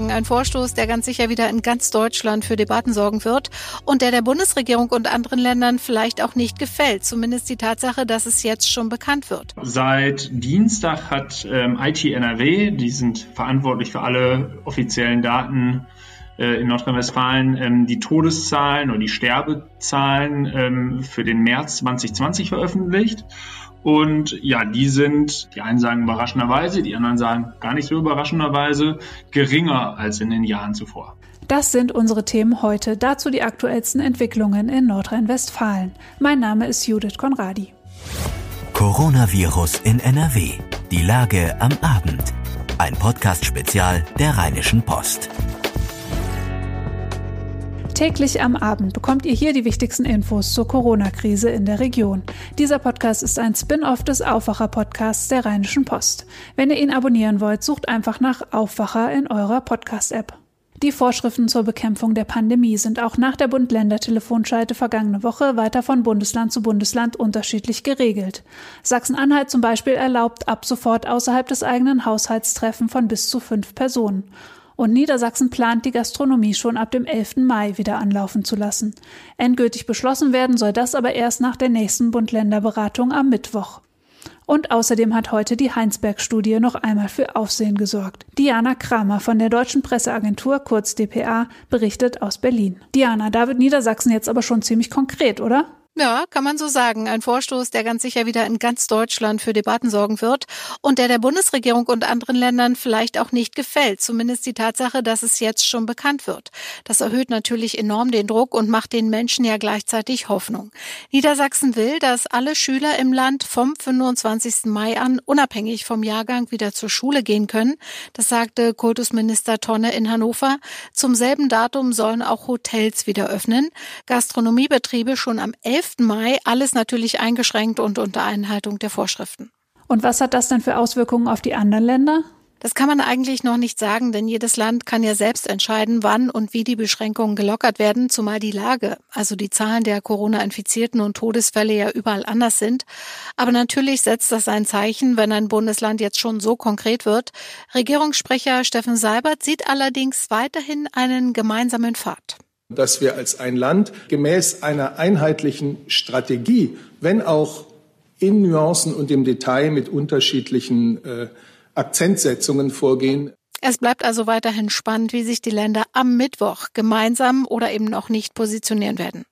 sagen, ein Vorstoß, der ganz sicher wieder in ganz Deutschland für Debatten sorgen wird und der der Bundesregierung und anderen Ländern vielleicht auch nicht gefällt. Zumindest die Tatsache, dass es jetzt schon bekannt wird. Seit Dienstag hat ähm, IT NRW, die sind verantwortlich für alle offiziellen Daten in Nordrhein-Westfalen ähm, die Todeszahlen oder die Sterbezahlen ähm, für den März 2020 veröffentlicht. Und ja, die sind, die einen sagen überraschenderweise, die anderen sagen gar nicht so überraschenderweise, geringer als in den Jahren zuvor. Das sind unsere Themen heute. Dazu die aktuellsten Entwicklungen in Nordrhein-Westfalen. Mein Name ist Judith Konradi. Coronavirus in NRW. Die Lage am Abend. Ein Podcast-Spezial der Rheinischen Post. Täglich am Abend bekommt ihr hier die wichtigsten Infos zur Corona-Krise in der Region. Dieser Podcast ist ein Spin-off des Aufwacher-Podcasts der Rheinischen Post. Wenn ihr ihn abonnieren wollt, sucht einfach nach Aufwacher in eurer Podcast-App. Die Vorschriften zur Bekämpfung der Pandemie sind auch nach der Bund-Länder-Telefonschalte vergangene Woche weiter von Bundesland zu Bundesland unterschiedlich geregelt. Sachsen-Anhalt zum Beispiel erlaubt ab sofort außerhalb des eigenen Haushaltstreffen von bis zu fünf Personen. Und Niedersachsen plant, die Gastronomie schon ab dem 11. Mai wieder anlaufen zu lassen. Endgültig beschlossen werden soll das aber erst nach der nächsten Bund-Länder-Beratung am Mittwoch. Und außerdem hat heute die Heinsberg-Studie noch einmal für Aufsehen gesorgt. Diana Kramer von der Deutschen Presseagentur, kurz dpa, berichtet aus Berlin. Diana, da wird Niedersachsen jetzt aber schon ziemlich konkret, oder? Ja, kann man so sagen. Ein Vorstoß, der ganz sicher wieder in ganz Deutschland für Debatten sorgen wird und der der Bundesregierung und anderen Ländern vielleicht auch nicht gefällt. Zumindest die Tatsache, dass es jetzt schon bekannt wird. Das erhöht natürlich enorm den Druck und macht den Menschen ja gleichzeitig Hoffnung. Niedersachsen will, dass alle Schüler im Land vom 25. Mai an unabhängig vom Jahrgang wieder zur Schule gehen können. Das sagte Kultusminister Tonne in Hannover. Zum selben Datum sollen auch Hotels wieder öffnen. Gastronomiebetriebe schon am 11. 11. Mai, alles natürlich eingeschränkt und unter Einhaltung der Vorschriften. Und was hat das denn für Auswirkungen auf die anderen Länder? Das kann man eigentlich noch nicht sagen, denn jedes Land kann ja selbst entscheiden, wann und wie die Beschränkungen gelockert werden, zumal die Lage, also die Zahlen der Corona-Infizierten und Todesfälle ja überall anders sind. Aber natürlich setzt das ein Zeichen, wenn ein Bundesland jetzt schon so konkret wird. Regierungssprecher Steffen Seibert sieht allerdings weiterhin einen gemeinsamen Pfad dass wir als ein Land gemäß einer einheitlichen Strategie, wenn auch in Nuancen und im Detail mit unterschiedlichen äh, Akzentsetzungen vorgehen. Es bleibt also weiterhin spannend, wie sich die Länder am Mittwoch gemeinsam oder eben noch nicht positionieren werden.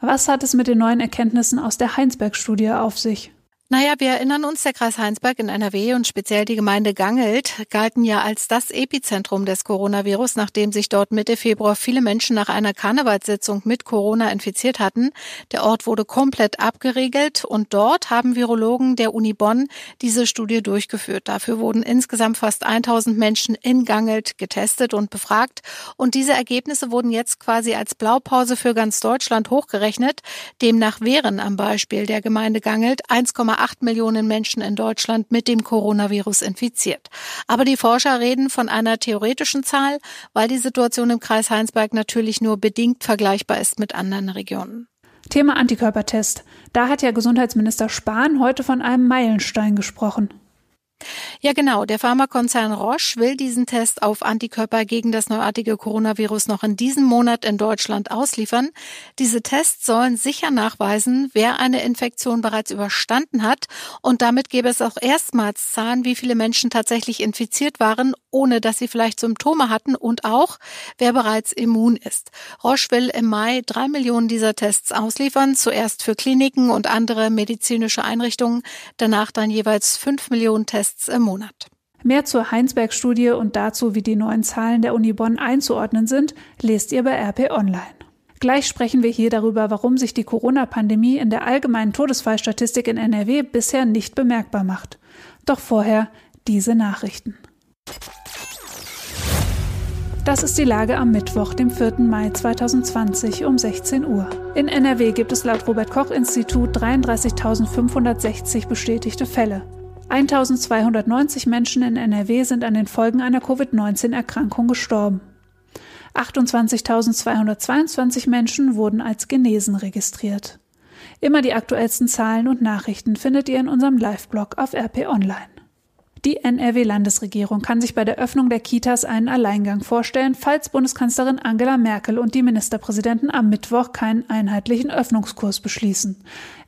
Was hat es mit den neuen Erkenntnissen aus der Heinsberg-Studie auf sich? Naja, wir erinnern uns, der Kreis Heinsberg in NRW und speziell die Gemeinde Gangelt galten ja als das Epizentrum des Coronavirus, nachdem sich dort Mitte Februar viele Menschen nach einer Karnevalssitzung mit Corona infiziert hatten. Der Ort wurde komplett abgeriegelt und dort haben Virologen der Uni Bonn diese Studie durchgeführt. Dafür wurden insgesamt fast 1000 Menschen in Gangelt getestet und befragt und diese Ergebnisse wurden jetzt quasi als Blaupause für ganz Deutschland hochgerechnet. Demnach wären am Beispiel der Gemeinde Gangelt 1,8 1,8 Millionen Menschen in Deutschland mit dem Coronavirus infiziert. Aber die Forscher reden von einer theoretischen Zahl, weil die Situation im Kreis Heinsberg natürlich nur bedingt vergleichbar ist mit anderen Regionen. Thema Antikörpertest. Da hat ja Gesundheitsminister Spahn heute von einem Meilenstein gesprochen. Ja, genau. Der Pharmakonzern Roche will diesen Test auf Antikörper gegen das neuartige Coronavirus noch in diesem Monat in Deutschland ausliefern. Diese Tests sollen sicher nachweisen, wer eine Infektion bereits überstanden hat. Und damit gäbe es auch erstmals Zahlen, wie viele Menschen tatsächlich infiziert waren, ohne dass sie vielleicht Symptome hatten und auch, wer bereits immun ist. Roche will im Mai drei Millionen dieser Tests ausliefern, zuerst für Kliniken und andere medizinische Einrichtungen, danach dann jeweils fünf Millionen Tests Tests im Monat. Mehr zur Heinsberg-Studie und dazu, wie die neuen Zahlen der Uni Bonn einzuordnen sind, lest ihr bei RP Online. Gleich sprechen wir hier darüber, warum sich die Corona-Pandemie in der allgemeinen Todesfallstatistik in NRW bisher nicht bemerkbar macht. Doch vorher diese Nachrichten. Das ist die Lage am Mittwoch, dem 4. Mai 2020 um 16 Uhr. In NRW gibt es laut Robert Koch Institut 33.560 bestätigte Fälle. 1290 Menschen in NRW sind an den Folgen einer Covid-19-Erkrankung gestorben. 28.222 Menschen wurden als genesen registriert. Immer die aktuellsten Zahlen und Nachrichten findet ihr in unserem Live-Blog auf RP Online. Die NRW-Landesregierung kann sich bei der Öffnung der Kitas einen Alleingang vorstellen, falls Bundeskanzlerin Angela Merkel und die Ministerpräsidenten am Mittwoch keinen einheitlichen Öffnungskurs beschließen.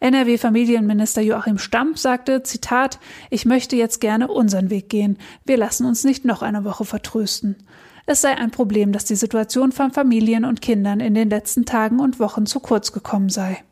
NRW-Familienminister Joachim Stamp sagte, Zitat, ich möchte jetzt gerne unseren Weg gehen. Wir lassen uns nicht noch eine Woche vertrösten. Es sei ein Problem, dass die Situation von Familien und Kindern in den letzten Tagen und Wochen zu kurz gekommen sei.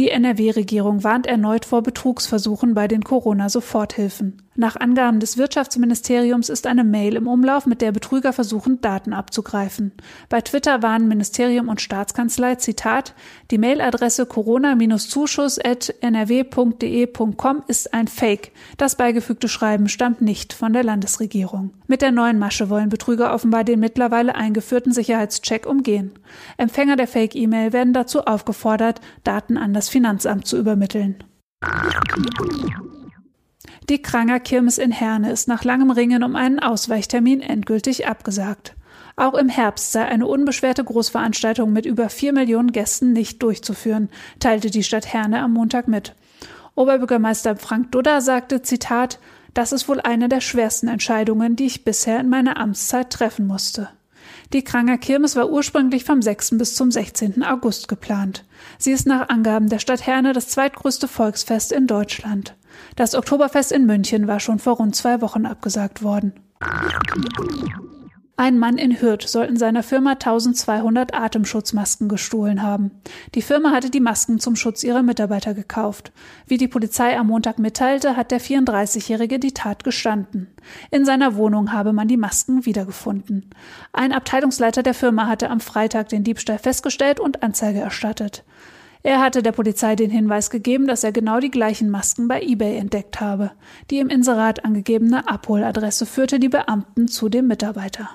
Die NRW-Regierung warnt erneut vor Betrugsversuchen bei den Corona-Soforthilfen. Nach Angaben des Wirtschaftsministeriums ist eine Mail im Umlauf, mit der Betrüger versuchen, Daten abzugreifen. Bei Twitter warnen Ministerium und Staatskanzlei, Zitat, die Mailadresse corona-zuschuss.nrw.de.com ist ein Fake. Das beigefügte Schreiben stammt nicht von der Landesregierung. Mit der neuen Masche wollen Betrüger offenbar den mittlerweile eingeführten Sicherheitscheck umgehen. Empfänger der Fake-E-Mail werden dazu aufgefordert, Daten an das Finanzamt zu übermitteln. Die Kranger Kirmes in Herne ist nach langem Ringen um einen Ausweichtermin endgültig abgesagt. Auch im Herbst sei eine unbeschwerte Großveranstaltung mit über vier Millionen Gästen nicht durchzuführen, teilte die Stadt Herne am Montag mit. Oberbürgermeister Frank Dudda sagte, Zitat, das ist wohl eine der schwersten Entscheidungen, die ich bisher in meiner Amtszeit treffen musste. Die Kranger Kirmes war ursprünglich vom 6. bis zum 16. August geplant. Sie ist nach Angaben der Stadt Herne das zweitgrößte Volksfest in Deutschland. Das Oktoberfest in München war schon vor rund zwei Wochen abgesagt worden. Ein Mann in Hürth soll in seiner Firma 1200 Atemschutzmasken gestohlen haben. Die Firma hatte die Masken zum Schutz ihrer Mitarbeiter gekauft. Wie die Polizei am Montag mitteilte, hat der 34-Jährige die Tat gestanden. In seiner Wohnung habe man die Masken wiedergefunden. Ein Abteilungsleiter der Firma hatte am Freitag den Diebstahl festgestellt und Anzeige erstattet. Er hatte der Polizei den Hinweis gegeben, dass er genau die gleichen Masken bei eBay entdeckt habe. Die im Inserat angegebene Abholadresse führte die Beamten zu dem Mitarbeiter.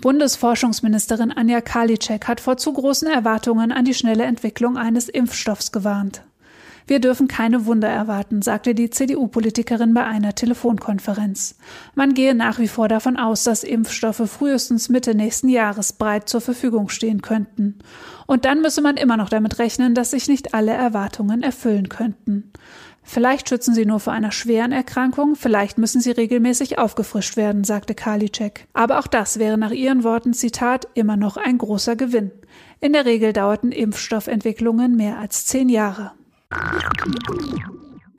Bundesforschungsministerin Anja Karliczek hat vor zu großen Erwartungen an die schnelle Entwicklung eines Impfstoffs gewarnt. Wir dürfen keine Wunder erwarten, sagte die CDU-Politikerin bei einer Telefonkonferenz. Man gehe nach wie vor davon aus, dass Impfstoffe frühestens Mitte nächsten Jahres breit zur Verfügung stehen könnten. Und dann müsse man immer noch damit rechnen, dass sich nicht alle Erwartungen erfüllen könnten. Vielleicht schützen sie nur vor einer schweren Erkrankung, vielleicht müssen sie regelmäßig aufgefrischt werden, sagte Karliczek. Aber auch das wäre nach ihren Worten, Zitat, immer noch ein großer Gewinn. In der Regel dauerten Impfstoffentwicklungen mehr als zehn Jahre.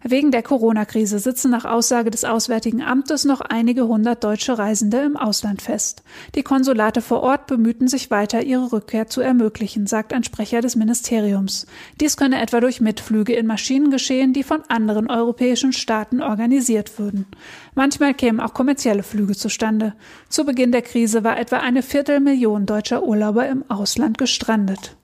Wegen der Corona-Krise sitzen nach Aussage des Auswärtigen Amtes noch einige hundert deutsche Reisende im Ausland fest. Die Konsulate vor Ort bemühten sich weiter, ihre Rückkehr zu ermöglichen, sagt ein Sprecher des Ministeriums. Dies könne etwa durch Mitflüge in Maschinen geschehen, die von anderen europäischen Staaten organisiert würden. Manchmal kämen auch kommerzielle Flüge zustande. Zu Beginn der Krise war etwa eine Viertelmillion deutscher Urlauber im Ausland gestrandet.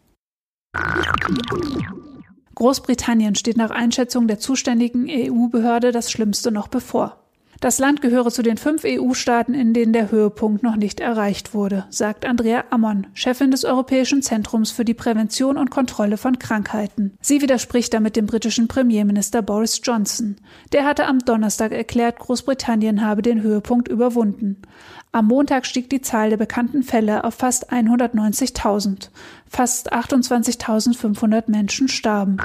Großbritannien steht nach Einschätzung der zuständigen EU-Behörde das Schlimmste noch bevor. Das Land gehöre zu den fünf EU-Staaten, in denen der Höhepunkt noch nicht erreicht wurde, sagt Andrea Ammon, Chefin des Europäischen Zentrums für die Prävention und Kontrolle von Krankheiten. Sie widerspricht damit dem britischen Premierminister Boris Johnson. Der hatte am Donnerstag erklärt, Großbritannien habe den Höhepunkt überwunden. Am Montag stieg die Zahl der bekannten Fälle auf fast 190.000. Fast 28.500 Menschen starben.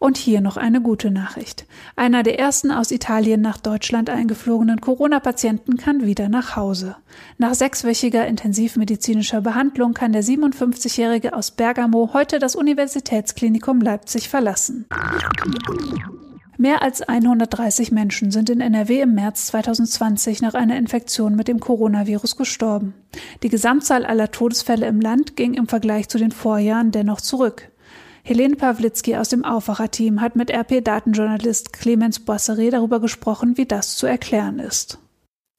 Und hier noch eine gute Nachricht. Einer der ersten aus Italien nach Deutschland eingeflogenen Corona-Patienten kann wieder nach Hause. Nach sechswöchiger intensivmedizinischer Behandlung kann der 57-Jährige aus Bergamo heute das Universitätsklinikum Leipzig verlassen. Mehr als 130 Menschen sind in NRW im März 2020 nach einer Infektion mit dem Coronavirus gestorben. Die Gesamtzahl aller Todesfälle im Land ging im Vergleich zu den Vorjahren dennoch zurück. Helene Pawlitzki aus dem Aufwacherteam hat mit RP-Datenjournalist Clemens Bosseret darüber gesprochen, wie das zu erklären ist.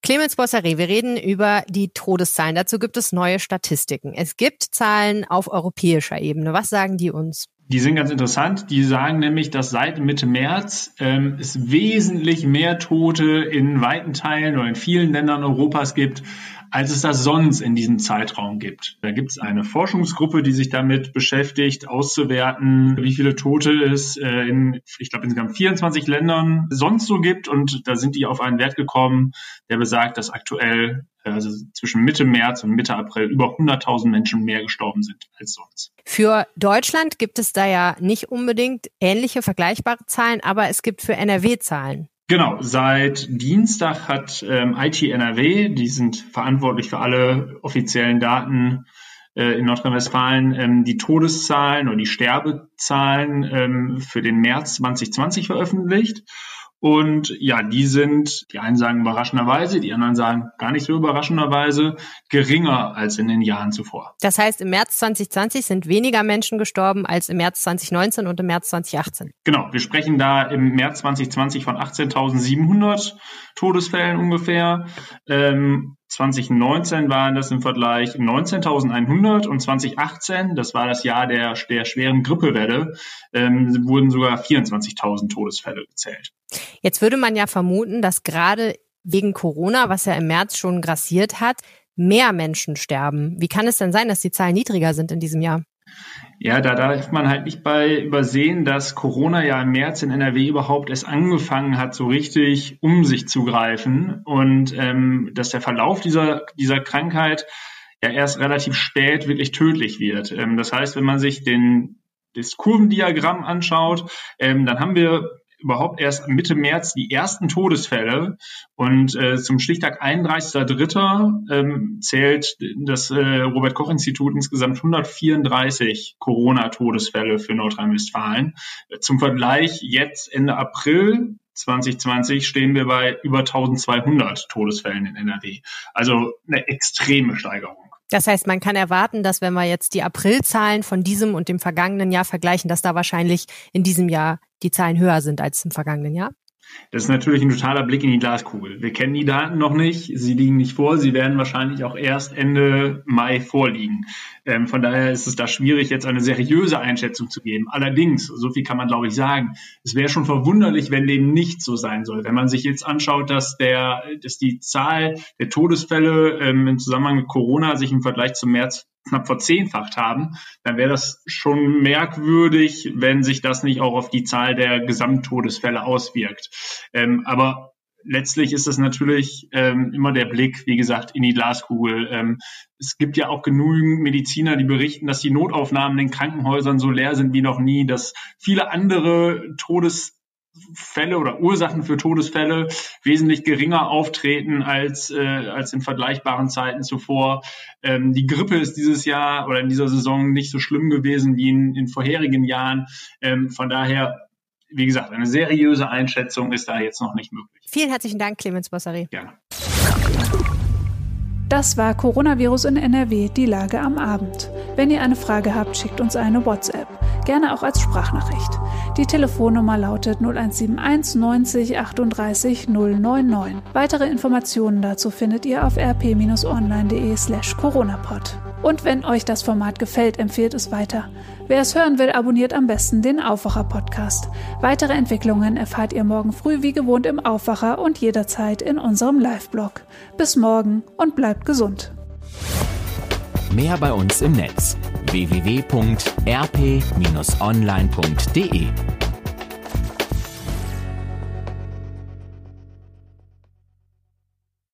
Clemens Bosseret, wir reden über die Todeszahlen. Dazu gibt es neue Statistiken. Es gibt Zahlen auf europäischer Ebene. Was sagen die uns? Die sind ganz interessant. Die sagen nämlich, dass seit Mitte März ähm, es wesentlich mehr Tote in weiten Teilen oder in vielen Ländern Europas gibt, als es das sonst in diesem Zeitraum gibt. Da gibt es eine Forschungsgruppe, die sich damit beschäftigt, auszuwerten, wie viele Tote es äh, in, ich glaube, insgesamt 24 Ländern sonst so gibt. Und da sind die auf einen Wert gekommen, der besagt, dass aktuell also zwischen Mitte März und Mitte April, über 100.000 Menschen mehr gestorben sind als sonst. Für Deutschland gibt es da ja nicht unbedingt ähnliche vergleichbare Zahlen, aber es gibt für NRW Zahlen. Genau, seit Dienstag hat ähm, IT NRW, die sind verantwortlich für alle offiziellen Daten äh, in Nordrhein-Westfalen, ähm, die Todeszahlen oder die Sterbezahlen ähm, für den März 2020 veröffentlicht. Und ja, die sind, die einen sagen überraschenderweise, die anderen sagen gar nicht so überraschenderweise, geringer als in den Jahren zuvor. Das heißt, im März 2020 sind weniger Menschen gestorben als im März 2019 und im März 2018. Genau, wir sprechen da im März 2020 von 18.700 Todesfällen ungefähr. Ähm, 2019 waren das im Vergleich 19.100 und 2018, das war das Jahr der, der schweren Grippewelle, ähm, wurden sogar 24.000 Todesfälle gezählt. Jetzt würde man ja vermuten, dass gerade wegen Corona, was ja im März schon grassiert hat, mehr Menschen sterben. Wie kann es denn sein, dass die Zahlen niedriger sind in diesem Jahr? Ja, da darf man halt nicht bei übersehen, dass Corona ja im März in NRW überhaupt erst angefangen hat, so richtig um sich zu greifen und ähm, dass der Verlauf dieser, dieser Krankheit ja erst relativ spät wirklich tödlich wird. Ähm, das heißt, wenn man sich den das Kurvendiagramm anschaut, ähm, dann haben wir überhaupt erst Mitte März die ersten Todesfälle und äh, zum Stichtag 31.3. Ähm, zählt das äh, Robert Koch Institut insgesamt 134 Corona-Todesfälle für Nordrhein-Westfalen. Zum Vergleich jetzt Ende April 2020 stehen wir bei über 1200 Todesfällen in NRW. Also eine extreme Steigerung. Das heißt, man kann erwarten, dass wenn wir jetzt die Aprilzahlen von diesem und dem vergangenen Jahr vergleichen, dass da wahrscheinlich in diesem Jahr die Zahlen höher sind als im vergangenen Jahr. Das ist natürlich ein totaler Blick in die Glaskugel. Wir kennen die Daten noch nicht, sie liegen nicht vor, sie werden wahrscheinlich auch erst Ende Mai vorliegen. Ähm, von daher ist es da schwierig, jetzt eine seriöse Einschätzung zu geben. Allerdings, so viel kann man glaube ich sagen, es wäre schon verwunderlich, wenn dem nicht so sein soll. Wenn man sich jetzt anschaut, dass der, dass die Zahl der Todesfälle ähm, im Zusammenhang mit Corona sich im Vergleich zum März knapp verzehnfacht haben, dann wäre das schon merkwürdig, wenn sich das nicht auch auf die Zahl der Gesamttodesfälle auswirkt. Ähm, aber letztlich ist es natürlich ähm, immer der Blick, wie gesagt, in die Glaskugel. Ähm, es gibt ja auch genügend Mediziner, die berichten, dass die Notaufnahmen in Krankenhäusern so leer sind wie noch nie, dass viele andere Todes Fälle oder Ursachen für Todesfälle wesentlich geringer auftreten als, äh, als in vergleichbaren Zeiten zuvor. Ähm, die Grippe ist dieses Jahr oder in dieser Saison nicht so schlimm gewesen wie in, in vorherigen Jahren. Ähm, von daher, wie gesagt, eine seriöse Einschätzung ist da jetzt noch nicht möglich. Vielen herzlichen Dank, Clemens Bossari. Gerne. Das war Coronavirus in NRW, die Lage am Abend. Wenn ihr eine Frage habt, schickt uns eine WhatsApp. Gerne auch als Sprachnachricht. Die Telefonnummer lautet 0171 90 38 099. Weitere Informationen dazu findet ihr auf rp-online.de slash coronapod. Und wenn euch das Format gefällt, empfehlt es weiter. Wer es hören will, abonniert am besten den Aufwacher Podcast. Weitere Entwicklungen erfahrt ihr morgen früh wie gewohnt im Aufwacher und jederzeit in unserem Live-Blog. Bis morgen und bleibt gesund. Mehr bei uns im Netz www.rp-online.de